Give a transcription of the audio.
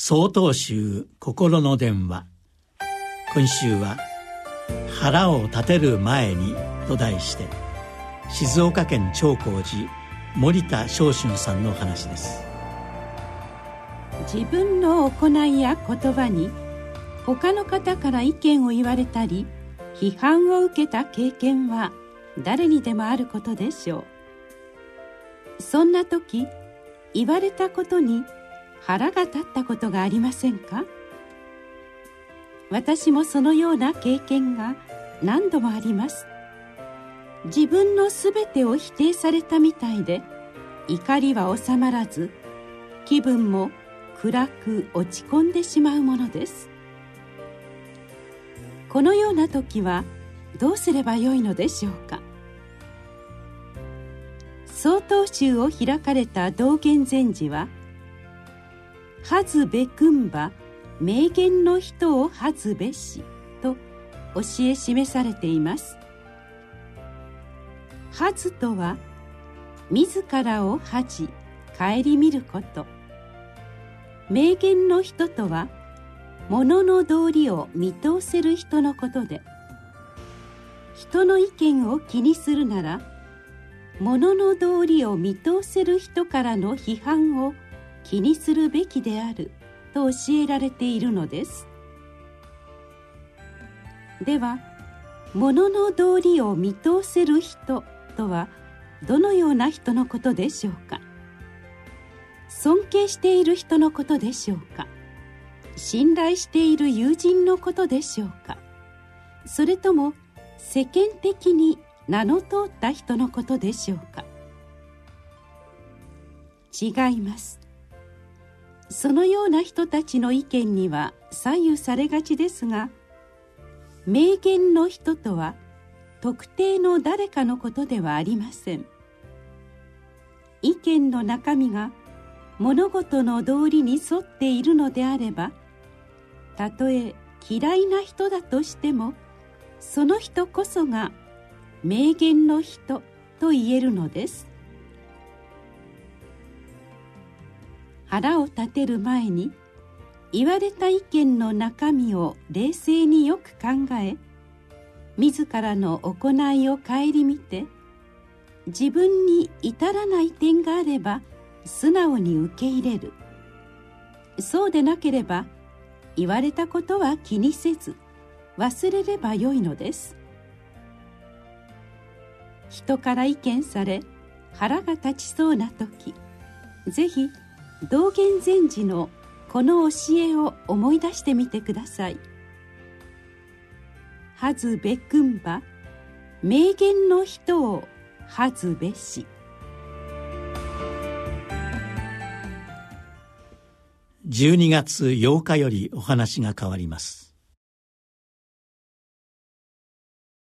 総統集心の電話。今週は「腹を立てる前に」と題して静岡県長光寺森田昇春さんの話です。自分の行いや言葉に他の方から意見を言われたり批判を受けた経験は誰にでもあることでしょう。そんな時言われたことに腹が立ったことがありませんか？私もそのような経験が何度もあります。自分の全てを否定されたみたいで怒りは収まらず気分も暗く落ち込んでしまうものです。このような時はどうすればよいのでしょうか？曹洞宗を開かれた道元禅師ははずべくんば名言の人をはずべしと教え示されています。はずとは自らを恥じ顧みること。名言の人とは物の道理を見通せる人のことで。人の意見を気にするなら物の道理を見通せる人からの批判を気にするべきであると教えられているのです。では物の道理を見通せる人とはどのような人のことでしょうか？尊敬している人のことでしょうか？信頼している友人のことでしょうか？それとも世間的に名の通った人のことでしょうか？違います。そのような人たちの意見には左右されがちですが名言の人とは特定の誰かのことではありません。意見の中身が物事の道理に沿っているのであればたとえ嫌いな人だとしてもその人こそが名言の人と言えるのです。腹を立てる前に言われた意見の中身を冷静によく考え自らの行いを顧みて自分に至らない点があれば素直に受け入れる。そうでなければ言われたことは気にせず忘れればよいのです。人から意見され腹が立ちそうな時ぜひ道元禅師のこの教えを思い出してみてください。はずべくんば名言の人をはずべし12月8日よりお話が変わります